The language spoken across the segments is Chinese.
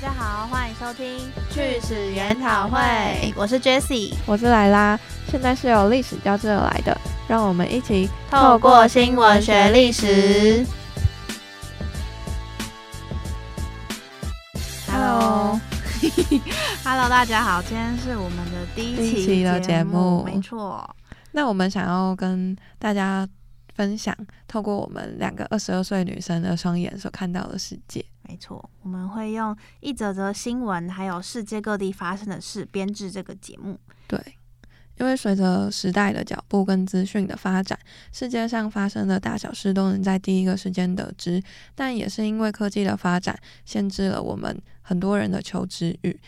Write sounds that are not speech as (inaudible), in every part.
家好，欢迎收听趣史研讨会，我是 Jessie，我是莱拉。现在是由历史交织而来的，让我们一起透过新闻学历史。Hello，Hello，(laughs) 大家好，今天是我们的第一期的节目，没错。那我们想要跟大家。分享透过我们两个二十二岁女生的双眼所看到的世界。没错，我们会用一则则新闻，还有世界各地发生的事编制这个节目。对，因为随着时代的脚步跟资讯的发展，世界上发生的大小事都能在第一个时间得知。但也是因为科技的发展，限制了我们很多人的求知欲。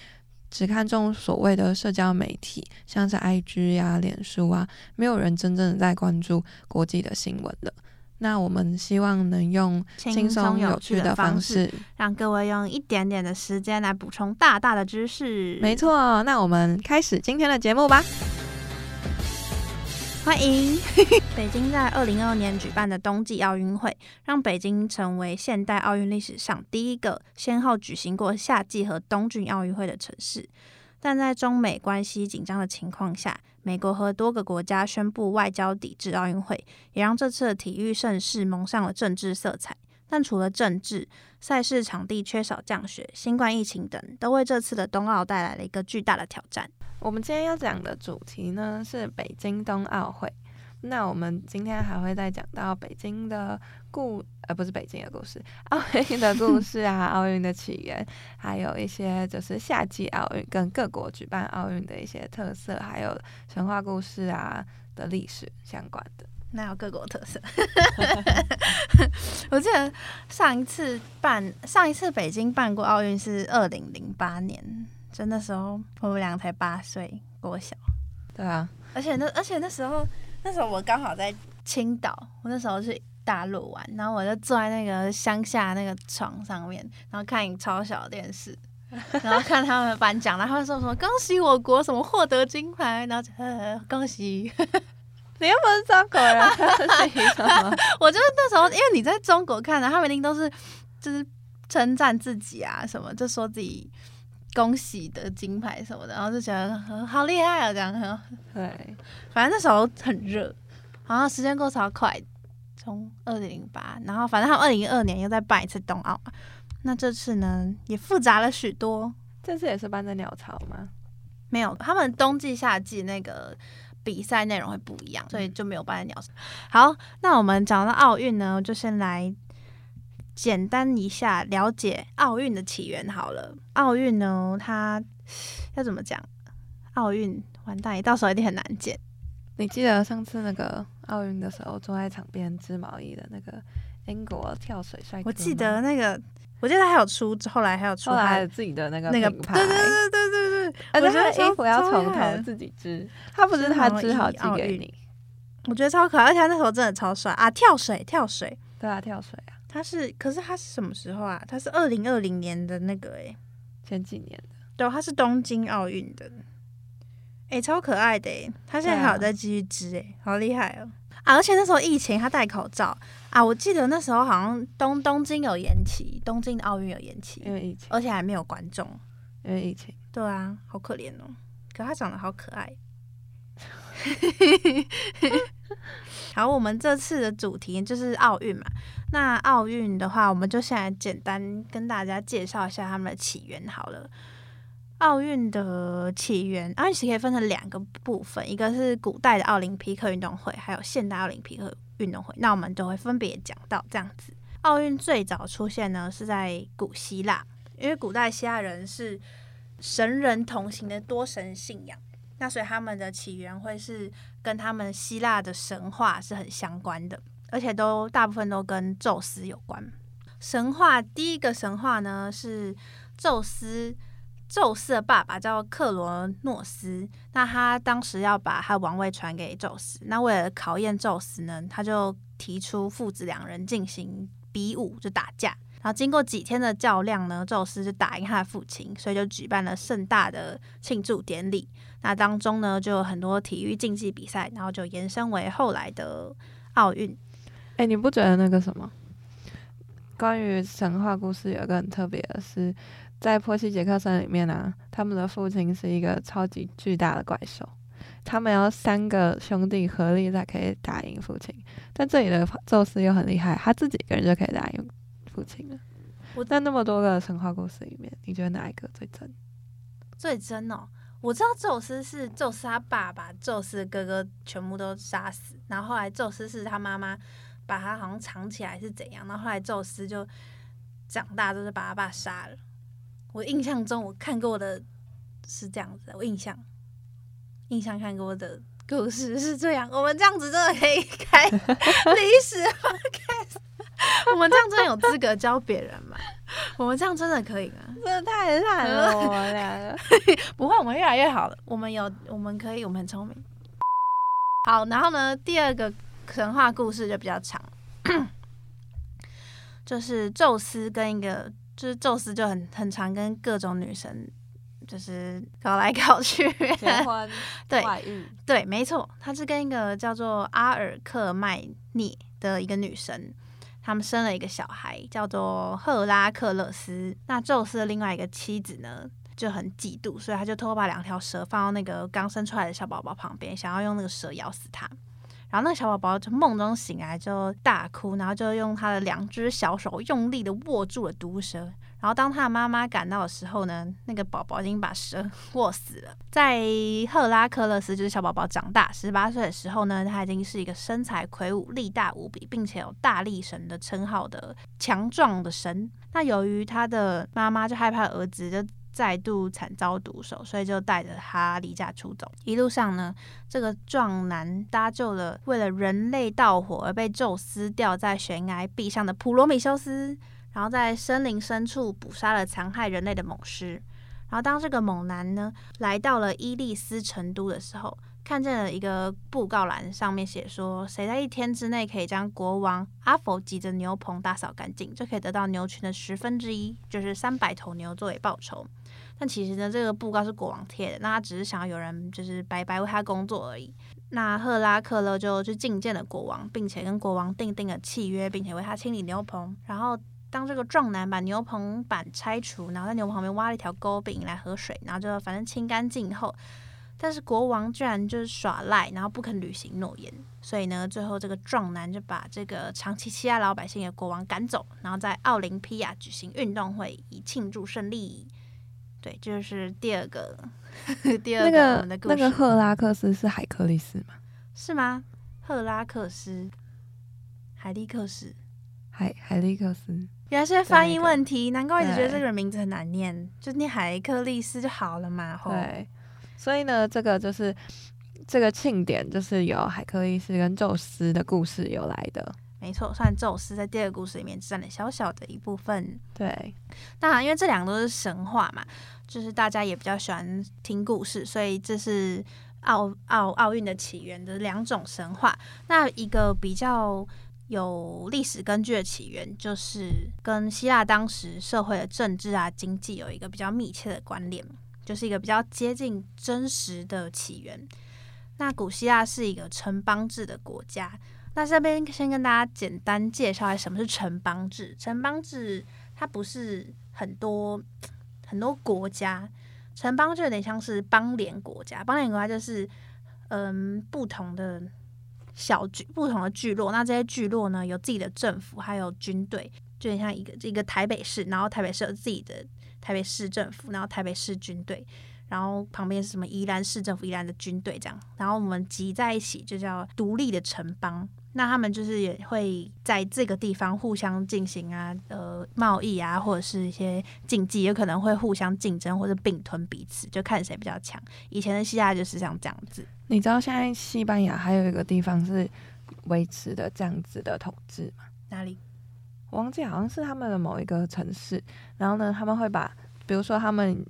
只看重所谓的社交媒体，像是 IG 呀、脸书啊，没有人真正的在关注国际的新闻了。那我们希望能用轻松有趣的方式，让各位用一点点的时间来补充大大的知识。没错，那我们开始今天的节目吧。欢迎！(laughs) 北京在二零二二年举办的冬季奥运会，让北京成为现代奥运历史上第一个先后举行过夏季和冬季奥运会的城市。但在中美关系紧张的情况下，美国和多个国家宣布外交抵制奥运会，也让这次的体育盛事蒙上了政治色彩。但除了政治，赛事场地缺少降雪、新冠疫情等，都为这次的冬奥带来了一个巨大的挑战。我们今天要讲的主题呢是北京冬奥会。那我们今天还会再讲到北京的故，呃，不是北京的故事，奥运的故事啊，奥运的起源，还有一些就是夏季奥运跟各国举办奥运的一些特色，还有神话故事啊的历史相关的。那有各国特色。(laughs) 我记得上一次办，上一次北京办过奥运是二零零八年。就那时候，我们两个才八岁，我小。对啊，而且那而且那时候，那时候我刚好在青岛，我那时候去大陆玩，然后我就坐在那个乡下那个床上面，然后看超小的电视，然后看他们颁奖，然后说什么恭喜我国什么获得金牌，然后呃恭喜，(laughs) 你又不是中国人？(laughs) 我就是那时候，因为你在中国看的，他们一定都是就是称赞自己啊，什么就说自己。恭喜得金牌什么的，然后就觉得好厉害啊，这样。对，反正那时候很热，然后时间过超快，从二零零八，然后反正他们二零一二年又再办一次冬奥嘛。那这次呢，也复杂了许多。这次也是办在鸟巢吗？没有，他们冬季、夏季那个比赛内容会不一样，所以就没有办在鸟巢。好，那我们讲到奥运呢，就先来。简单一下了解奥运的起源好了。奥运呢，它要怎么讲？奥运完蛋，到时候一定很难剪。你记得上次那个奥运的时候，坐在场边织毛衣的那个英国跳水帅哥？我记得那个，我记得他还有出，后来还有出他自己的那个那个牌。对对对对对对。而且他的衣服要从头自己织，他不是他织好寄给你。我觉得超可爱，而且他那时候真的超帅啊！跳水，跳水。对啊，跳水啊。他是，可是他是什么时候啊？他是二零二零年的那个诶，前几年的。对，他是东京奥运的。哎，超可爱的诶，他现在还有在继续织诶，好厉害哦！啊，而且那时候疫情，他戴口罩啊。我记得那时候好像东东京有延期，东京的奥运有延期，因为疫情，而且还没有观众，因为疫情。对啊，好可怜哦。可他长得好可爱。(laughs) 好，我们这次的主题就是奥运嘛。那奥运的话，我们就先来简单跟大家介绍一下他们的起源好了。奥运的起源，奥运其实可以分成两个部分，一个是古代的奥林匹克运动会，还有现代奥林匹克运动会。那我们就会分别讲到这样子。奥运最早出现呢是在古希腊，因为古代希腊人是神人同行的多神信仰。那所以他们的起源会是跟他们希腊的神话是很相关的，而且都大部分都跟宙斯有关。神话第一个神话呢是宙斯，宙斯的爸爸叫克罗诺斯，那他当时要把他王位传给宙斯，那为了考验宙斯呢，他就提出父子两人进行比武，就打架。然后经过几天的较量呢，宙斯就打赢他的父亲，所以就举办了盛大的庆祝典礼。那当中呢，就有很多体育竞技比赛，然后就延伸为后来的奥运。哎，你不觉得那个什么关于神话故事有一个很特别的是，在波西杰克森里面呢，他们的父亲是一个超级巨大的怪兽，他们要三个兄弟合力才可以打赢父亲。但这里的宙斯又很厉害，他自己一个人就可以打赢父亲了。我在那么多个神话故事里面，你觉得哪一个最真？最真哦，我知道宙斯是宙斯他爸把宙斯哥哥全部都杀死，然后后来宙斯是他妈妈把他好像藏起来是怎样，然后后来宙斯就长大就是把他爸杀了。我印象中我看过的是这样子，我印象印象看过的故事是这样。我们这样子真的可以开历史 podcast，我们这样真的有资格教别人吗？我们这样真的可以吗？真的太烂了，我们两个不会，我们越来越好了。我们有，我们可以，我们很聪明。好，然后呢，第二个神话故事就比较长，(coughs) 就是宙斯跟一个，就是宙斯就很很常跟各种女神就是搞来搞去，结婚、(laughs) 对外遇，对，没错，他是跟一个叫做阿尔克麦涅的一个女神。他们生了一个小孩，叫做赫拉克勒斯。那宙斯的另外一个妻子呢，就很嫉妒，所以他就偷偷把两条蛇放到那个刚生出来的小宝宝旁边，想要用那个蛇咬死他。然后那个小宝宝就梦中醒来就大哭，然后就用他的两只小手用力的握住了毒蛇。然后当他的妈妈赶到的时候呢，那个宝宝已经把蛇 (laughs) 握死了。在赫拉克勒斯就是小宝宝长大十八岁的时候呢，他已经是一个身材魁梧、力大无比，并且有大力神的称号的强壮的神。那由于他的妈妈就害怕儿子就再度惨遭毒手，所以就带着他离家出走。一路上呢，这个壮男搭救了为了人类盗火而被宙斯吊在悬崖壁上的普罗米修斯。然后在森林深处捕杀了残害人类的猛狮。然后当这个猛男呢来到了伊利斯成都的时候，看见了一个布告栏，上面写说，谁在一天之内可以将国王阿佛吉的牛棚打扫干净，就可以得到牛群的十分之一，就是三百头牛作为报酬。但其实呢，这个布告是国王贴的，那他只是想要有人就是白白为他工作而已。那赫拉克勒就去觐见了国王，并且跟国王订定了契约，并且为他清理牛棚，然后。当这个壮男把牛棚板拆除，然后在牛棚旁边挖了一条沟，并引来河水，然后就反正清干净后，但是国王居然就是耍赖，然后不肯履行诺言，所以呢，最后这个壮男就把这个长期欺压老百姓的国王赶走，然后在奥林匹亚举行运动会以庆祝胜利。对，就是第二个，(laughs) 第二个我们的故事。那个赫拉克斯是海克力斯吗？是吗？赫拉克斯，海利克斯，海海利克斯。原来是发音问题，难怪一直觉得这个人名字很难念，就念海克利斯就好了嘛。对，所以呢，这个就是这个庆典，就是由海克利斯跟宙斯的故事由来的。没错，算宙斯在第二个故事里面占了小小的一部分。对，当然，因为这两个都是神话嘛，就是大家也比较喜欢听故事，所以这是奥奥奥运的起源的两种神话。那一个比较。有历史根据的起源，就是跟希腊当时社会的政治啊、经济有一个比较密切的关联，就是一个比较接近真实的起源。那古希腊是一个城邦制的国家。那这边先跟大家简单介绍一下什么是城邦制。城邦制它不是很多很多国家，城邦就有点像是邦联国家。邦联国家就是嗯不同的。小聚不同的聚落，那这些聚落呢，有自己的政府，还有军队，就很像一个一个台北市，然后台北市有自己的台北市政府，然后台北市军队，然后旁边是什么宜兰市政府、宜兰的军队这样，然后我们集在一起就叫独立的城邦。那他们就是也会在这个地方互相进行啊，呃，贸易啊，或者是一些竞技，有可能会互相竞争或者并吞彼此，就看谁比较强。以前的希腊就是像这样子。你知道现在西班牙还有一个地方是维持的这样子的统治吗？哪里？我忘记，好像是他们的某一个城市。然后呢，他们会把，比如说他们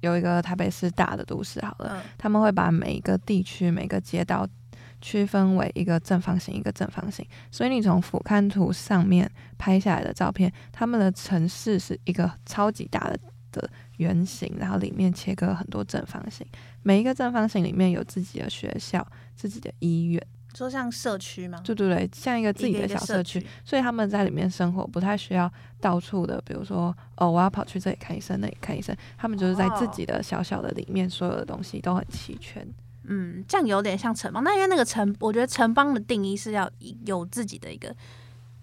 有一个台北市大的都市，好了，他们会把每一个地区每个街道。区分为一个正方形，一个正方形，所以你从俯瞰图上面拍下来的照片，他们的城市是一个超级大的的圆形，然后里面切割很多正方形，每一个正方形里面有自己的学校、自己的医院。说像社区吗？对对对，像一个自己的小社区，所以他们在里面生活不太需要到处的，比如说哦，我要跑去这里看医生，那里看医生，他们就是在自己的小小的里面，所有的东西都很齐全。嗯，这样有点像城邦，那因为那个城，我觉得城邦的定义是要有自己的一个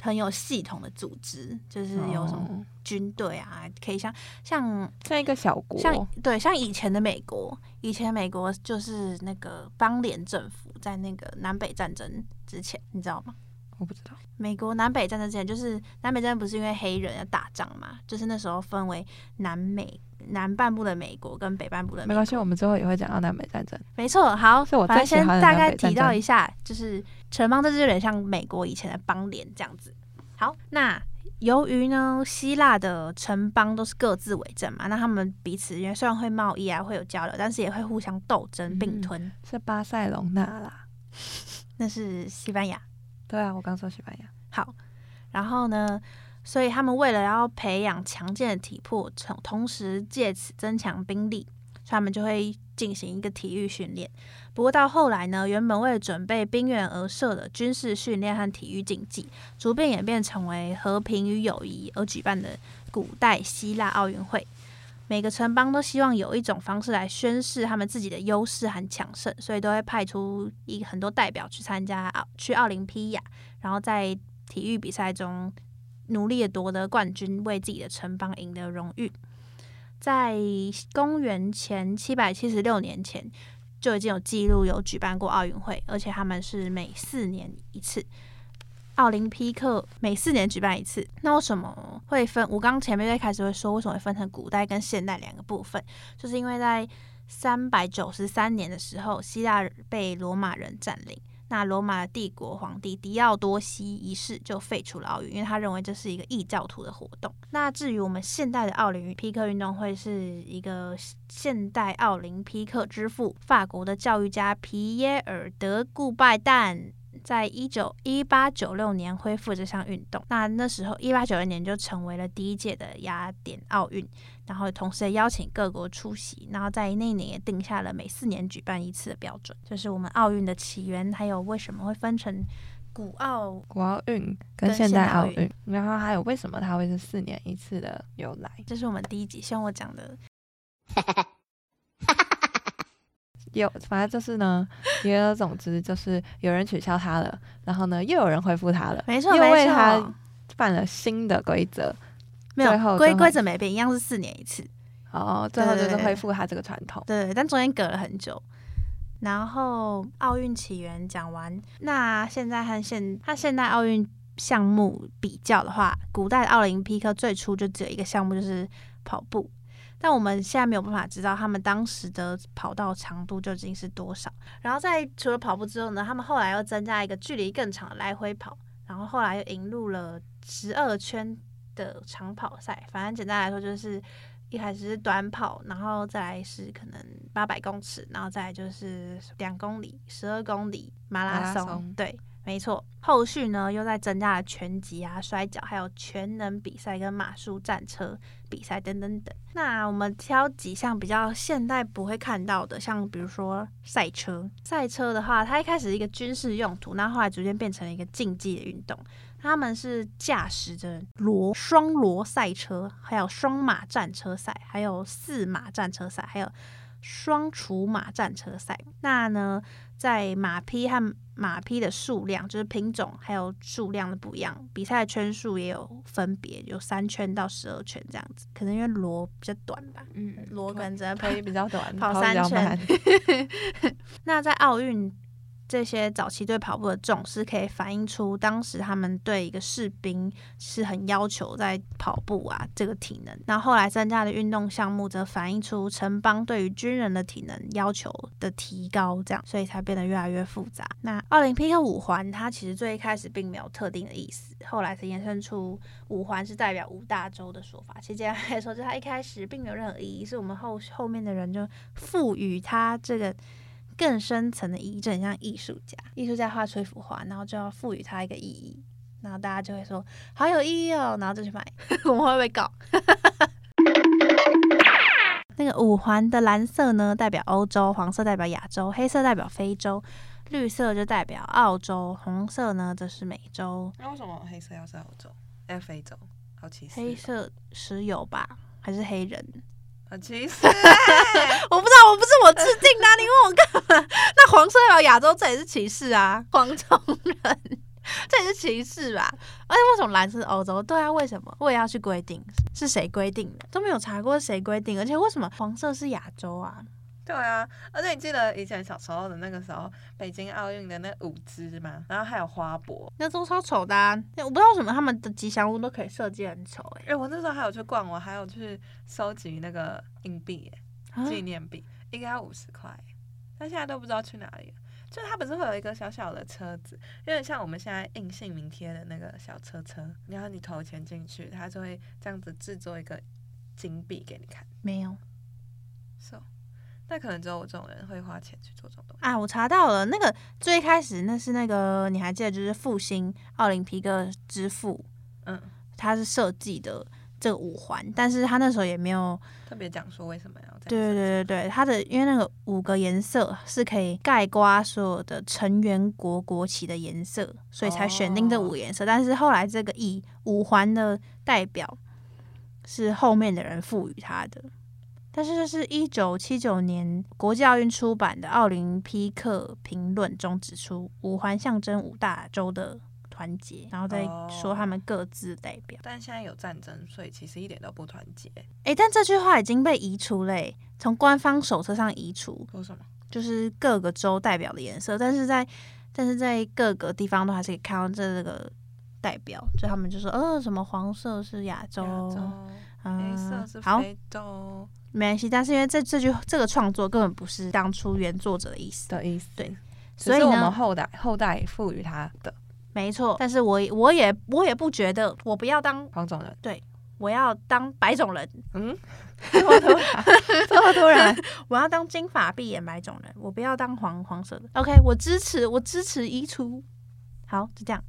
很有系统的组织，就是有什么军队啊，可以像像像一个小国，像对，像以前的美国，以前美国就是那个邦联政府，在那个南北战争之前，你知道吗？我不知道，美国南北战争之前，就是南北战争不是因为黑人要打仗嘛，就是那时候分为南美。南半部的美国跟北半部的没关系，我们之后也会讲到南北战争。没错，好，是我反正先大概提到一下，就是城邦，这就有点像美国以前的邦联这样子。好，那由于呢，希腊的城邦都是各自为政嘛，那他们彼此因为虽然会贸易啊，会有交流，但是也会互相斗争并吞。是巴塞隆纳啦，那是西班牙。对啊，我刚说西班牙。好，然后呢？所以他们为了要培养强健的体魄，同同时借此增强兵力，他们就会进行一个体育训练。不过到后来呢，原本为了准备兵员而设的军事训练和体育竞技，逐渐演变成为和平与友谊而举办的古代希腊奥运会。每个城邦都希望有一种方式来宣示他们自己的优势和强盛，所以都会派出一很多代表去参加奥去奥林匹亚，然后在体育比赛中。努力的夺得冠军，为自己的城邦赢得荣誉。在公元前七百七十六年前，就已经有记录有举办过奥运会，而且他们是每四年一次。奥林匹克每四年举办一次，那为什么会分？我刚前面最开始会说，为什么会分成古代跟现代两个部分？就是因为在三百九十三年的时候，希腊被罗马人占领。那罗马帝国皇帝狄奥多西一世就废除了奥运，因为他认为这是一个异教徒的活动。那至于我们现代的奥林匹克运动会，是一个现代奥林匹克之父法国的教育家皮耶尔德顾拜旦。在一九一八九六年恢复这项运动，那那时候一八九六年就成为了第一届的雅典奥运，然后同时也邀请各国出席，然后在那一年也定下了每四年举办一次的标准，就是我们奥运的起源，还有为什么会分成古奥古奥运跟现代奥运，然后还有为什么它会是四年一次的由来，这是我们第一集希望我讲的。(laughs) 有，反正就是呢，言而总之就是有人取消他了，然后呢又有人恢复他了，没错，因为他犯了新的规则，没有规规则没变，一样是四年一次。哦，最后就是恢复他这个传统。对，但中间隔了很久。然后奥运起源讲完，那现在和现和现代奥运项目比较的话，古代奥林匹克最初就只有一个项目，就是跑步。但我们现在没有办法知道他们当时的跑道长度究竟是多少。然后在除了跑步之后呢，他们后来又增加一个距离更长的来回跑，然后后来又引入了十二圈的长跑赛。反正简单来说，就是一开始是短跑，然后再来是可能八百公尺，然后再来就是两公里、十二公里马拉松。对。没错，后续呢又在增加了拳击啊、摔跤，还有全能比赛跟马术战车比赛等等等。那我们挑几项比较现代不会看到的，像比如说赛车。赛车的话，它一开始是一个军事用途，那后来逐渐变成了一个竞技的运动。他们是驾驶着罗双罗赛车，还有双马战车赛，还有四马战车赛，还有双除马战车赛。那呢，在马匹和马匹的数量就是品种还有数量的不一样，比赛的圈数也有分别，有三圈到十二圈这样子。可能因为螺比较短吧，嗯，螺可能只能可以比较短，跑三圈。(laughs) 那在奥运。这些早期对跑步的重视，可以反映出当时他们对一个士兵是很要求在跑步啊这个体能。那后来增加的运动项目，则反映出城邦对于军人的体能要求的提高，这样所以才变得越来越复杂。那奥林匹克五环，它其实最一开始并没有特定的意思，后来才延伸出五环是代表五大洲的说法。其实简单来说，就它一开始并没有任何意义，是我们后后面的人就赋予它这个。更深层的意义，就很像艺术家。艺术家画出一幅画，然后就要赋予它一个意义，然后大家就会说好有意义哦，然后就去买。(laughs) 我们会不会搞？(laughs) 那个五环的蓝色呢，代表欧洲；黄色代表亚洲；黑色代表非洲；绿色就代表澳洲，红色呢则是美洲。那为什么黑色要在欧洲？哎，非洲，好奇。黑色石油吧，还是黑人？歧视。(laughs) 我不知道，我不是我制定的，你问我干嘛？(laughs) 那黄色代表亚洲，这也是歧视啊，(laughs) 黄种人，这也是歧视吧？而且为什么蓝色是欧洲？对啊，为什么？我也要去规定，是谁规定的？都没有查过谁规定，而且为什么黄色是亚洲啊？(laughs) 对啊，而且你记得以前小时候的那个时候，北京奥运的那五只吗？然后还有花博，那都超丑的。啊。我不知道为什么他们的吉祥物都可以设计很丑哎。哎，我那时候还有去逛，我还有去收集那个硬币纪念币，应该要五十块，但现在都不知道去哪里了。就它本身会有一个小小的车子，有点像我们现在印姓名贴的那个小车车，然后你投钱进去，它就会这样子制作一个金币给你看。没有，so。那可能只有我这种人会花钱去做这种东西啊！我查到了，那个最开始那是那个你还记得，就是复兴奥林匹克之父，嗯，他是设计的这个五环，但是他那时候也没有特别讲说为什么要对对对对对，他的因为那个五个颜色是可以盖刮所有的成员国国旗的颜色，所以才选定这五颜色。但是后来这个以五环的代表是后面的人赋予他的。但是这是一九七九年国际奥运出版的《奥林匹克评论》中指出，五环象征五大洲的团结，然后再说他们各自代表。但现在有战争，所以其实一点都不团结。哎，但这句话已经被移除嘞，从官方手册上移除。说什么？就是各个州代表的颜色，但是在但是在各个地方都还是可以看到这个代表，就他们就说，呃，什么黄色是亚洲，黑色是非洲。没关系，但是因为这这句这个创作根本不是当初原作者的意思的意思，对，所以我们后代后代赋予他的，没错。但是我我也我也不觉得我不要当黄种人，对，我要当白种人。嗯，(laughs) 这么突然，这么突然，(laughs) 我要当金发碧眼白种人，我不要当黄黄色的。OK，我支持，我支持移除。好，就这样。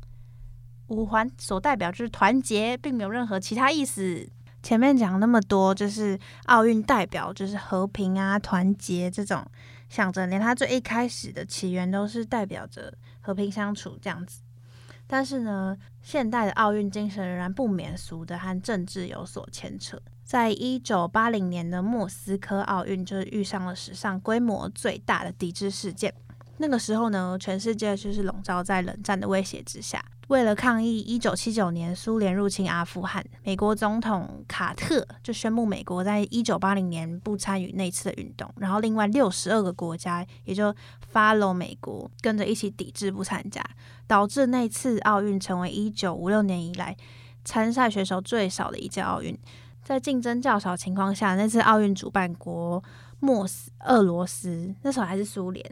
五环所代表就是团结，并没有任何其他意思。前面讲那么多，就是奥运代表就是和平啊、团结这种想着，连它最一开始的起源都是代表着和平相处这样子。但是呢，现代的奥运精神仍然不免俗的和政治有所牵扯。在一九八零年的莫斯科奥运，就是遇上了史上规模最大的抵制事件。那个时候呢，全世界就是笼罩在冷战的威胁之下。为了抗议一九七九年苏联入侵阿富汗，美国总统卡特就宣布美国在一九八零年不参与那次的运动。然后另外六十二个国家也就 follow 美国，跟着一起抵制不参加，导致那次奥运成为一九五六年以来参赛选手最少的一届奥运。在竞争较少情况下，那次奥运主办国莫斯俄罗斯那时候还是苏联。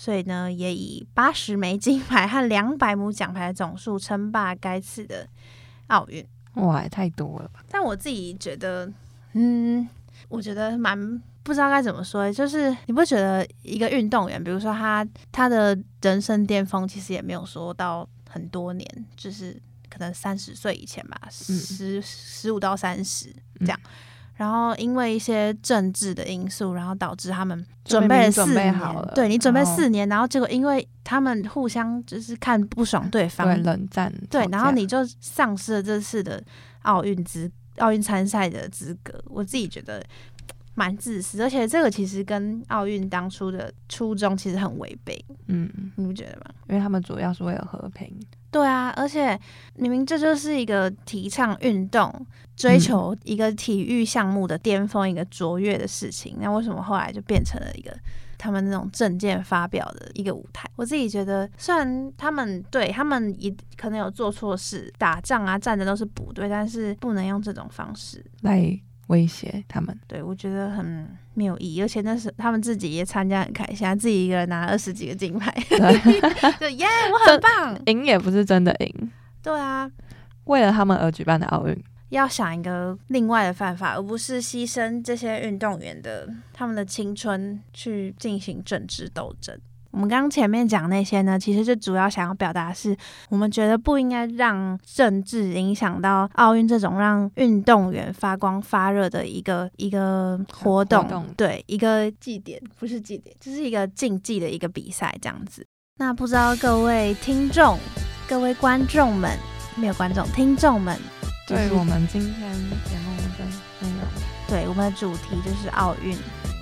所以呢，也以八十枚金牌和两百枚奖牌的总数称霸该次的奥运。哇，也太多了吧！但我自己觉得，嗯，我觉得蛮不知道该怎么说。就是你不觉得一个运动员，比如说他他的人生巅峰，其实也没有说到很多年，就是可能三十岁以前吧，十十五到三十这样。然后因为一些政治的因素，然后导致他们准备了四年，对你准备四年，然后结果因为他们互相就是看不爽对方，对冷战，对，然后你就丧失了这次的奥运资奥运参赛的资格。我自己觉得蛮自私，而且这个其实跟奥运当初的初衷其实很违背。嗯，你不觉得吗？因为他们主要是为了和平。对啊，而且明明这就是一个提倡运动、追求一个体育项目的巅峰、一个卓越的事情，那为什么后来就变成了一个他们那种证件发表的一个舞台？我自己觉得，虽然他们对他们也可能有做错事，打仗啊、战争都是不对，但是不能用这种方式来。威胁他们，对我觉得很没有意义，而且那是他们自己也参加很开心，自己一个人拿二十几个金牌 (laughs) (laughs) 就，耶，我很棒，赢也不是真的赢，对啊，为了他们而举办的奥运，要想一个另外的办法，而不是牺牲这些运动员的他们的青春去进行政治斗争。我们刚刚前面讲那些呢，其实就主要想要表达是，我们觉得不应该让政治影响到奥运这种让运动员发光发热的一个一个活动，对，一个祭典不是祭典，就是一个竞技的一个比赛这样子。那不知道各位听众、各位观众们，没有观众，听众们，对我们今天节目的内容，对我们的主题就是奥运，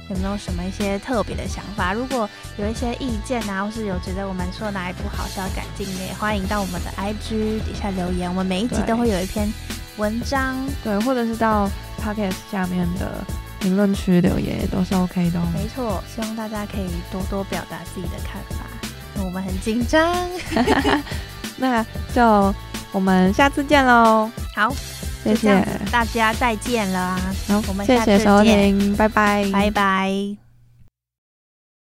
有没有什么一些特别的想法？如果有一些意见啊，或是有觉得我们说哪一部好需要改进的，也欢迎到我们的 IG 底下留言，我们每一集都会有一篇文章，对，或者是到 Podcast 下面的评论区留言，也都是 OK 的。没错，希望大家可以多多表达自己的看法。我们很紧张，(laughs) 那就我们下次见喽。好，谢谢大家，再见了。好，我们谢谢收听，拜拜，拜拜。